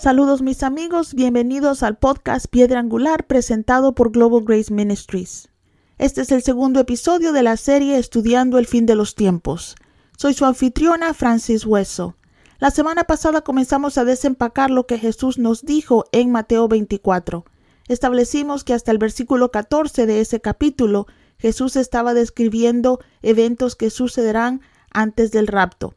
Saludos mis amigos, bienvenidos al podcast Piedra Angular presentado por Global Grace Ministries. Este es el segundo episodio de la serie Estudiando el fin de los tiempos. Soy su anfitriona Francis Hueso. La semana pasada comenzamos a desempacar lo que Jesús nos dijo en Mateo 24. Establecimos que hasta el versículo 14 de ese capítulo Jesús estaba describiendo eventos que sucederán antes del rapto.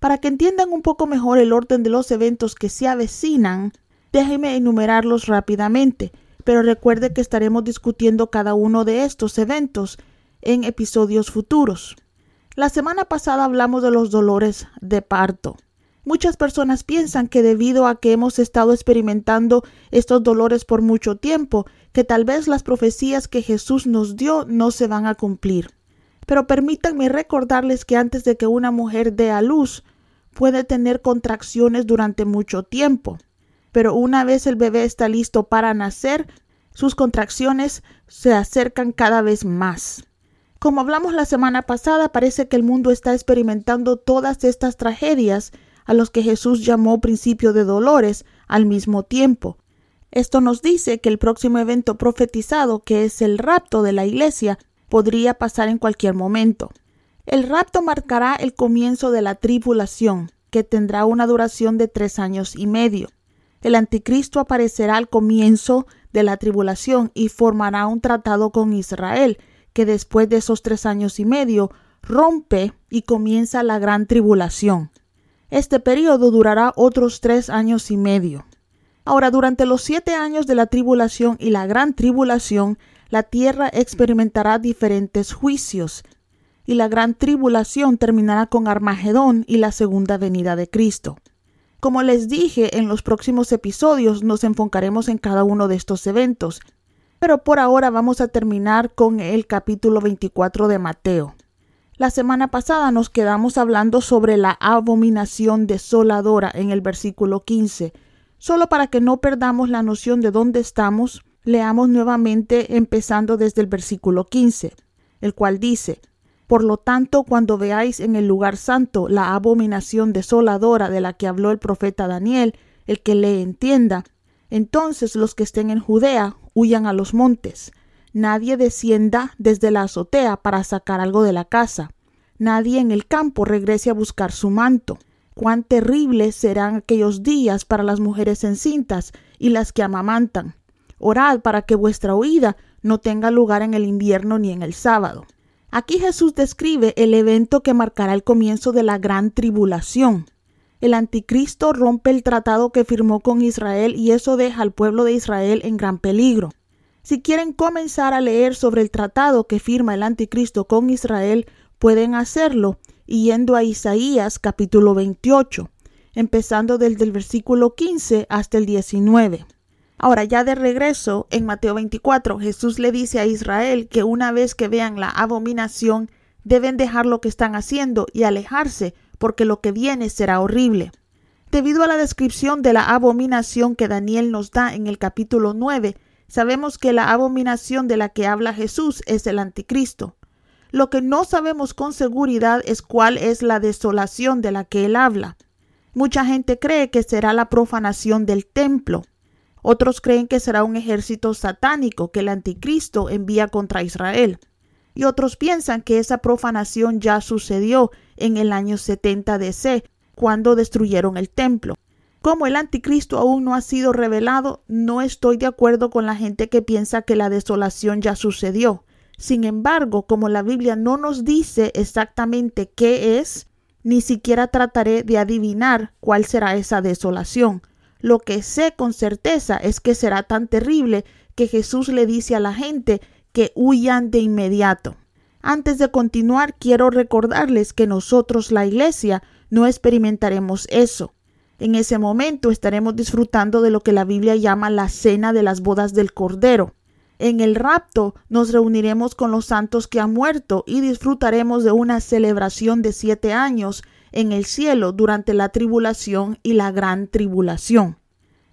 Para que entiendan un poco mejor el orden de los eventos que se avecinan, déjenme enumerarlos rápidamente, pero recuerde que estaremos discutiendo cada uno de estos eventos en episodios futuros. La semana pasada hablamos de los dolores de parto. Muchas personas piensan que debido a que hemos estado experimentando estos dolores por mucho tiempo, que tal vez las profecías que Jesús nos dio no se van a cumplir. Pero permítanme recordarles que antes de que una mujer dé a luz, puede tener contracciones durante mucho tiempo. Pero una vez el bebé está listo para nacer, sus contracciones se acercan cada vez más. Como hablamos la semana pasada, parece que el mundo está experimentando todas estas tragedias a los que Jesús llamó principio de dolores al mismo tiempo. Esto nos dice que el próximo evento profetizado, que es el rapto de la iglesia, podría pasar en cualquier momento. El rapto marcará el comienzo de la tribulación, que tendrá una duración de tres años y medio. El anticristo aparecerá al comienzo de la tribulación y formará un tratado con Israel, que después de esos tres años y medio rompe y comienza la gran tribulación. Este periodo durará otros tres años y medio. Ahora, durante los siete años de la tribulación y la gran tribulación, la tierra experimentará diferentes juicios, y la gran tribulación terminará con Armagedón y la segunda venida de Cristo. Como les dije, en los próximos episodios nos enfocaremos en cada uno de estos eventos, pero por ahora vamos a terminar con el capítulo 24 de Mateo. La semana pasada nos quedamos hablando sobre la abominación desoladora en el versículo 15. Solo para que no perdamos la noción de dónde estamos, leamos nuevamente empezando desde el versículo 15, el cual dice, por lo tanto, cuando veáis en el lugar santo la abominación desoladora de la que habló el profeta Daniel, el que le entienda, entonces los que estén en Judea huyan a los montes. Nadie descienda desde la azotea para sacar algo de la casa. Nadie en el campo regrese a buscar su manto. Cuán terribles serán aquellos días para las mujeres encintas y las que amamantan. Orad para que vuestra huida no tenga lugar en el invierno ni en el sábado. Aquí Jesús describe el evento que marcará el comienzo de la gran tribulación. El anticristo rompe el tratado que firmó con Israel y eso deja al pueblo de Israel en gran peligro. Si quieren comenzar a leer sobre el tratado que firma el anticristo con Israel, pueden hacerlo yendo a Isaías capítulo 28, empezando desde el versículo 15 hasta el 19. Ahora ya de regreso en Mateo 24, Jesús le dice a Israel que una vez que vean la abominación, deben dejar lo que están haciendo y alejarse, porque lo que viene será horrible. Debido a la descripción de la abominación que Daniel nos da en el capítulo 9, sabemos que la abominación de la que habla Jesús es el anticristo. Lo que no sabemos con seguridad es cuál es la desolación de la que él habla. Mucha gente cree que será la profanación del templo, otros creen que será un ejército satánico que el anticristo envía contra Israel. Y otros piensan que esa profanación ya sucedió en el año 70 DC, cuando destruyeron el templo. Como el anticristo aún no ha sido revelado, no estoy de acuerdo con la gente que piensa que la desolación ya sucedió. Sin embargo, como la Biblia no nos dice exactamente qué es, ni siquiera trataré de adivinar cuál será esa desolación. Lo que sé con certeza es que será tan terrible que Jesús le dice a la gente que huyan de inmediato. Antes de continuar, quiero recordarles que nosotros, la Iglesia, no experimentaremos eso. En ese momento estaremos disfrutando de lo que la Biblia llama la cena de las bodas del Cordero. En el rapto nos reuniremos con los santos que han muerto y disfrutaremos de una celebración de siete años en el cielo durante la tribulación y la gran tribulación.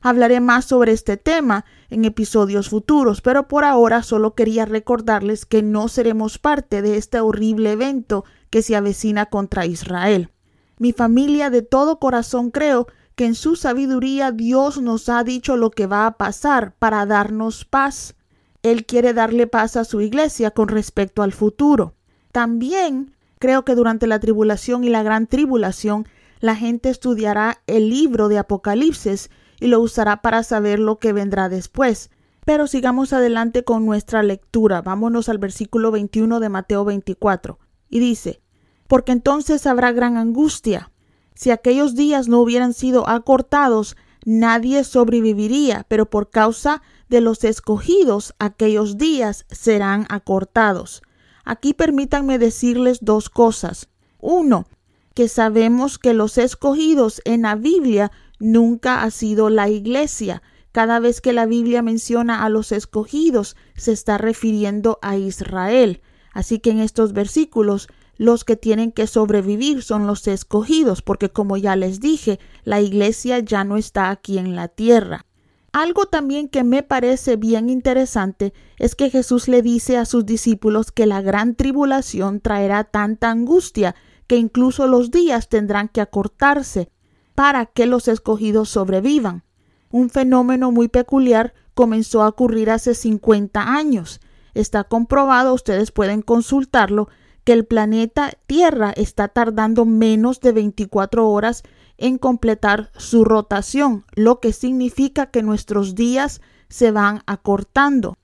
Hablaré más sobre este tema en episodios futuros, pero por ahora solo quería recordarles que no seremos parte de este horrible evento que se avecina contra Israel. Mi familia de todo corazón creo que en su sabiduría Dios nos ha dicho lo que va a pasar para darnos paz. Él quiere darle paz a su iglesia con respecto al futuro. También creo que durante la tribulación y la gran tribulación la gente estudiará el libro de Apocalipsis y lo usará para saber lo que vendrá después. Pero sigamos adelante con nuestra lectura. Vámonos al versículo 21 de Mateo 24. Y dice, porque entonces habrá gran angustia si aquellos días no hubieran sido acortados, nadie sobreviviría, pero por causa de los escogidos, aquellos días serán acortados. Aquí permítanme decirles dos cosas. Uno, que sabemos que los escogidos en la Biblia nunca ha sido la iglesia. Cada vez que la Biblia menciona a los escogidos, se está refiriendo a Israel. Así que en estos versículos los que tienen que sobrevivir son los escogidos, porque como ya les dije, la iglesia ya no está aquí en la tierra. Algo también que me parece bien interesante es que Jesús le dice a sus discípulos que la gran tribulación traerá tanta angustia que incluso los días tendrán que acortarse para que los escogidos sobrevivan. Un fenómeno muy peculiar comenzó a ocurrir hace 50 años. Está comprobado, ustedes pueden consultarlo, que el planeta Tierra está tardando menos de 24 horas en completar su rotación, lo que significa que nuestros días se van acortando.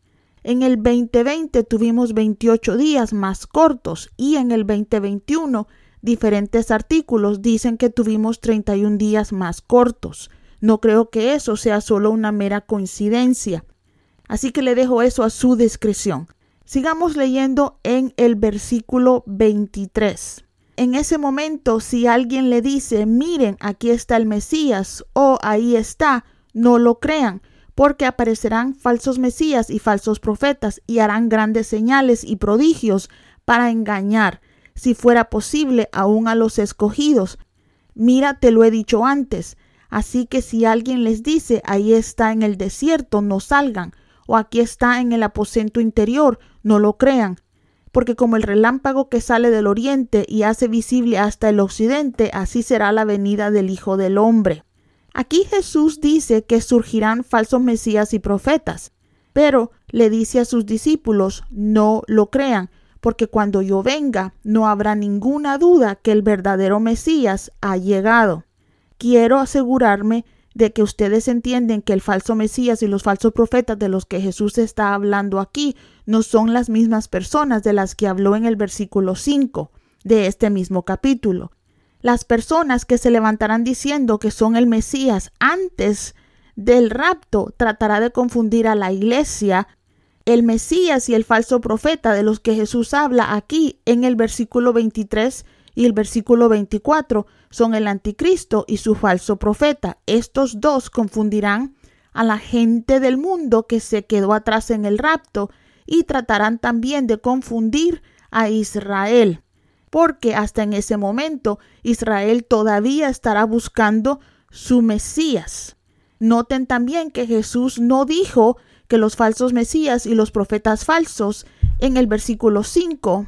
En el 2020 tuvimos 28 días más cortos y en el 2021 diferentes artículos dicen que tuvimos 31 días más cortos. No creo que eso sea solo una mera coincidencia. Así que le dejo eso a su discreción. Sigamos leyendo en el versículo 23. En ese momento, si alguien le dice, miren, aquí está el Mesías o ahí está, no lo crean, porque aparecerán falsos Mesías y falsos profetas y harán grandes señales y prodigios para engañar, si fuera posible, aún a los escogidos. Mira, te lo he dicho antes. Así que si alguien les dice, ahí está en el desierto, no salgan, o aquí está en el aposento interior, no lo crean, porque como el relámpago que sale del oriente y hace visible hasta el occidente, así será la venida del Hijo del Hombre. Aquí Jesús dice que surgirán falsos mesías y profetas, pero le dice a sus discípulos no lo crean, porque cuando yo venga no habrá ninguna duda que el verdadero Mesías ha llegado. Quiero asegurarme de que ustedes entienden que el falso Mesías y los falsos profetas de los que Jesús está hablando aquí no son las mismas personas de las que habló en el versículo 5 de este mismo capítulo. Las personas que se levantarán diciendo que son el Mesías antes del rapto tratará de confundir a la iglesia. El Mesías y el falso profeta de los que Jesús habla aquí en el versículo 23 y el versículo 24 son el anticristo y su falso profeta. Estos dos confundirán a la gente del mundo que se quedó atrás en el rapto y tratarán también de confundir a Israel, porque hasta en ese momento Israel todavía estará buscando su Mesías. Noten también que Jesús no dijo que los falsos Mesías y los profetas falsos en el versículo 5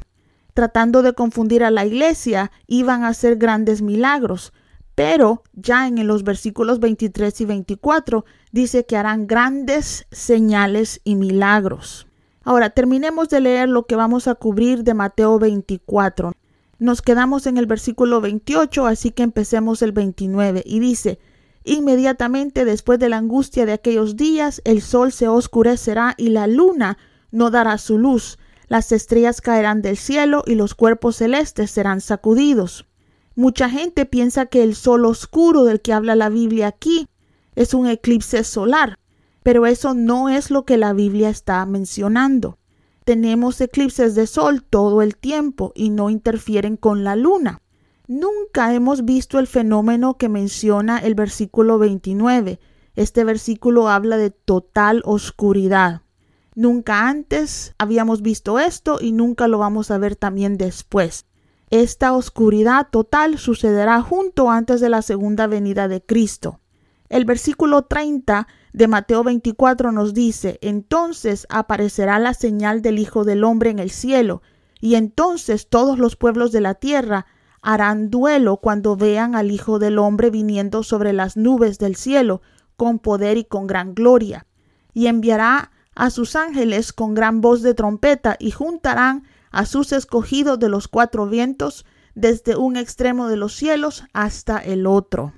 tratando de confundir a la iglesia, iban a hacer grandes milagros. Pero ya en los versículos 23 y 24 dice que harán grandes señales y milagros. Ahora terminemos de leer lo que vamos a cubrir de Mateo 24. Nos quedamos en el versículo 28, así que empecemos el 29 y dice, Inmediatamente después de la angustia de aquellos días, el sol se oscurecerá y la luna no dará su luz las estrellas caerán del cielo y los cuerpos celestes serán sacudidos. Mucha gente piensa que el sol oscuro del que habla la Biblia aquí es un eclipse solar, pero eso no es lo que la Biblia está mencionando. Tenemos eclipses de sol todo el tiempo y no interfieren con la luna. Nunca hemos visto el fenómeno que menciona el versículo 29. Este versículo habla de total oscuridad. Nunca antes habíamos visto esto y nunca lo vamos a ver también después. Esta oscuridad total sucederá junto antes de la segunda venida de Cristo. El versículo 30 de Mateo 24 nos dice, entonces aparecerá la señal del Hijo del Hombre en el cielo, y entonces todos los pueblos de la tierra harán duelo cuando vean al Hijo del Hombre viniendo sobre las nubes del cielo con poder y con gran gloria. Y enviará a sus ángeles con gran voz de trompeta y juntarán a sus escogidos de los cuatro vientos desde un extremo de los cielos hasta el otro.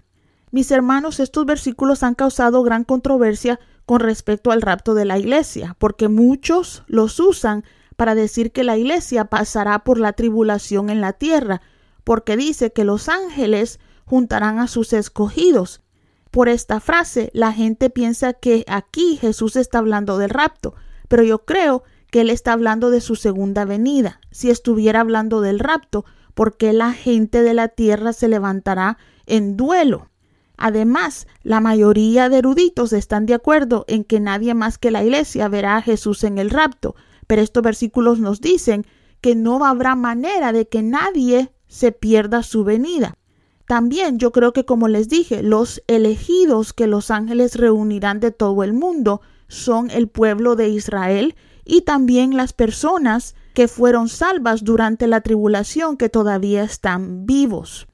Mis hermanos, estos versículos han causado gran controversia con respecto al rapto de la iglesia, porque muchos los usan para decir que la iglesia pasará por la tribulación en la tierra, porque dice que los ángeles juntarán a sus escogidos. Por esta frase, la gente piensa que aquí Jesús está hablando del rapto, pero yo creo que él está hablando de su segunda venida. Si estuviera hablando del rapto, porque la gente de la tierra se levantará en duelo. Además, la mayoría de eruditos están de acuerdo en que nadie más que la iglesia verá a Jesús en el rapto, pero estos versículos nos dicen que no habrá manera de que nadie se pierda su venida. También yo creo que, como les dije, los elegidos que los ángeles reunirán de todo el mundo son el pueblo de Israel y también las personas que fueron salvas durante la tribulación que todavía están vivos.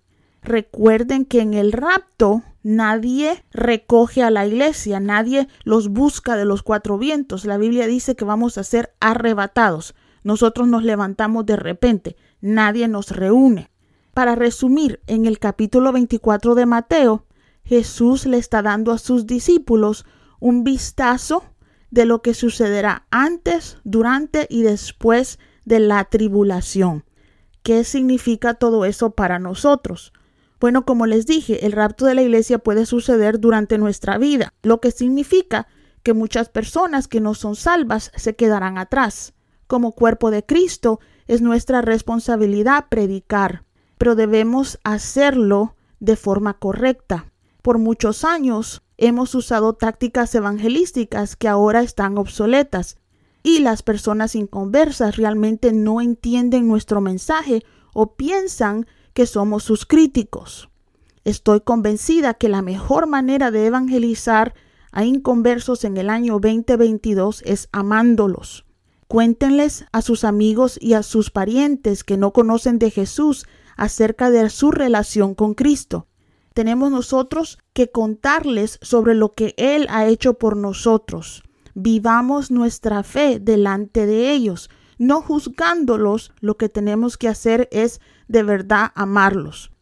Recuerden que en el rapto nadie recoge a la iglesia, nadie los busca de los cuatro vientos. La Biblia dice que vamos a ser arrebatados. Nosotros nos levantamos de repente, nadie nos reúne. Para resumir, en el capítulo 24 de Mateo, Jesús le está dando a sus discípulos un vistazo de lo que sucederá antes, durante y después de la tribulación. ¿Qué significa todo eso para nosotros? Bueno, como les dije, el rapto de la iglesia puede suceder durante nuestra vida, lo que significa que muchas personas que no son salvas se quedarán atrás. Como cuerpo de Cristo, es nuestra responsabilidad predicar, pero debemos hacerlo de forma correcta. Por muchos años hemos usado tácticas evangelísticas que ahora están obsoletas y las personas inconversas realmente no entienden nuestro mensaje o piensan que somos sus críticos. Estoy convencida que la mejor manera de evangelizar a inconversos en el año 2022 es amándolos. Cuéntenles a sus amigos y a sus parientes que no conocen de Jesús acerca de su relación con Cristo tenemos nosotros que contarles sobre lo que Él ha hecho por nosotros. Vivamos nuestra fe delante de ellos, no juzgándolos, lo que tenemos que hacer es de verdad amarlos.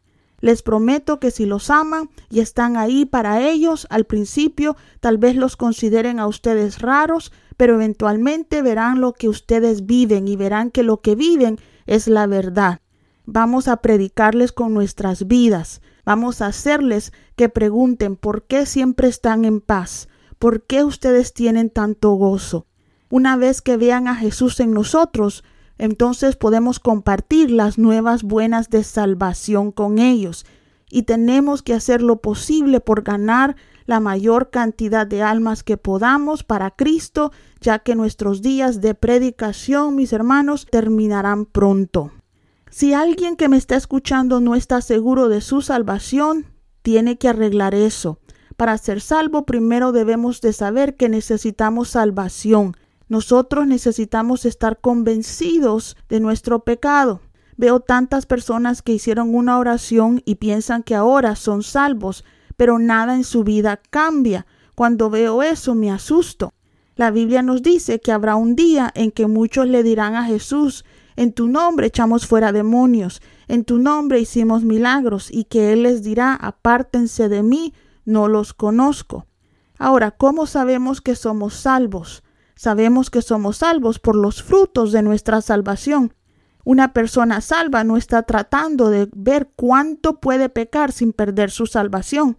Les prometo que si los aman y están ahí para ellos, al principio tal vez los consideren a ustedes raros, pero eventualmente verán lo que ustedes viven y verán que lo que viven es la verdad. Vamos a predicarles con nuestras vidas. Vamos a hacerles que pregunten por qué siempre están en paz, por qué ustedes tienen tanto gozo. Una vez que vean a Jesús en nosotros, entonces podemos compartir las nuevas buenas de salvación con ellos y tenemos que hacer lo posible por ganar la mayor cantidad de almas que podamos para Cristo, ya que nuestros días de predicación, mis hermanos, terminarán pronto. Si alguien que me está escuchando no está seguro de su salvación, tiene que arreglar eso. Para ser salvo primero debemos de saber que necesitamos salvación. Nosotros necesitamos estar convencidos de nuestro pecado. Veo tantas personas que hicieron una oración y piensan que ahora son salvos, pero nada en su vida cambia. Cuando veo eso me asusto. La Biblia nos dice que habrá un día en que muchos le dirán a Jesús, en tu nombre echamos fuera demonios, en tu nombre hicimos milagros, y que Él les dirá, apártense de mí, no los conozco. Ahora, ¿cómo sabemos que somos salvos? Sabemos que somos salvos por los frutos de nuestra salvación. Una persona salva no está tratando de ver cuánto puede pecar sin perder su salvación.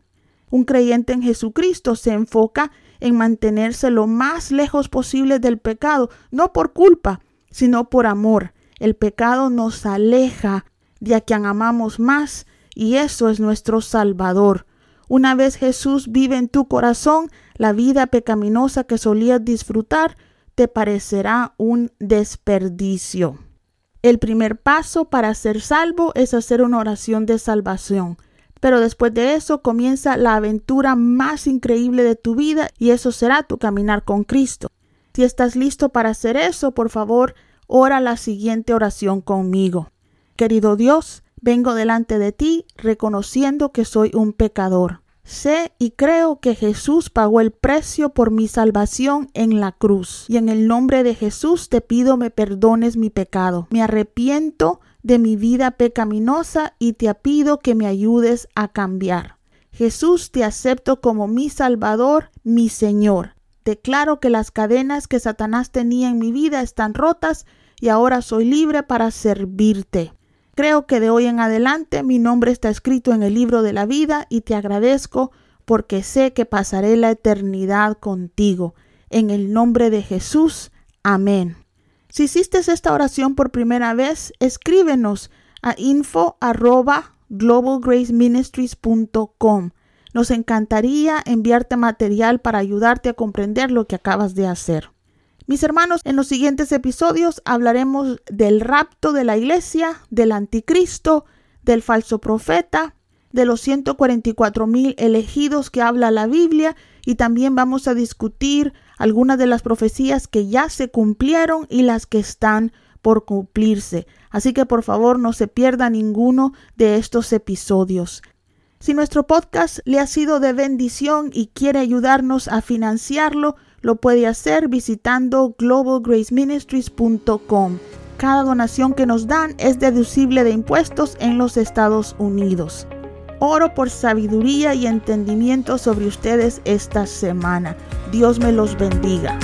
Un creyente en Jesucristo se enfoca en mantenerse lo más lejos posible del pecado, no por culpa, sino por amor. El pecado nos aleja de a quien amamos más y eso es nuestro Salvador. Una vez Jesús vive en tu corazón, la vida pecaminosa que solías disfrutar te parecerá un desperdicio. El primer paso para ser salvo es hacer una oración de salvación. Pero después de eso comienza la aventura más increíble de tu vida y eso será tu caminar con Cristo. Si estás listo para hacer eso, por favor, ora la siguiente oración conmigo. Querido Dios, vengo delante de ti reconociendo que soy un pecador. Sé y creo que Jesús pagó el precio por mi salvación en la cruz. Y en el nombre de Jesús te pido me perdones mi pecado. Me arrepiento de mi vida pecaminosa y te pido que me ayudes a cambiar. Jesús, te acepto como mi Salvador, mi Señor. Declaro que las cadenas que Satanás tenía en mi vida están rotas y ahora soy libre para servirte. Creo que de hoy en adelante mi nombre está escrito en el libro de la vida y te agradezco porque sé que pasaré la eternidad contigo. En el nombre de Jesús. Amén. Si hiciste esta oración por primera vez, escríbenos a info Nos encantaría enviarte material para ayudarte a comprender lo que acabas de hacer. Mis hermanos, en los siguientes episodios hablaremos del rapto de la iglesia, del anticristo, del falso profeta, de los 144 mil elegidos que habla la Biblia y también vamos a discutir algunas de las profecías que ya se cumplieron y las que están por cumplirse. Así que por favor no se pierda ninguno de estos episodios. Si nuestro podcast le ha sido de bendición y quiere ayudarnos a financiarlo, lo puede hacer visitando globalgraceministries.com. Cada donación que nos dan es deducible de impuestos en los Estados Unidos. Oro por sabiduría y entendimiento sobre ustedes esta semana. Dios me los bendiga.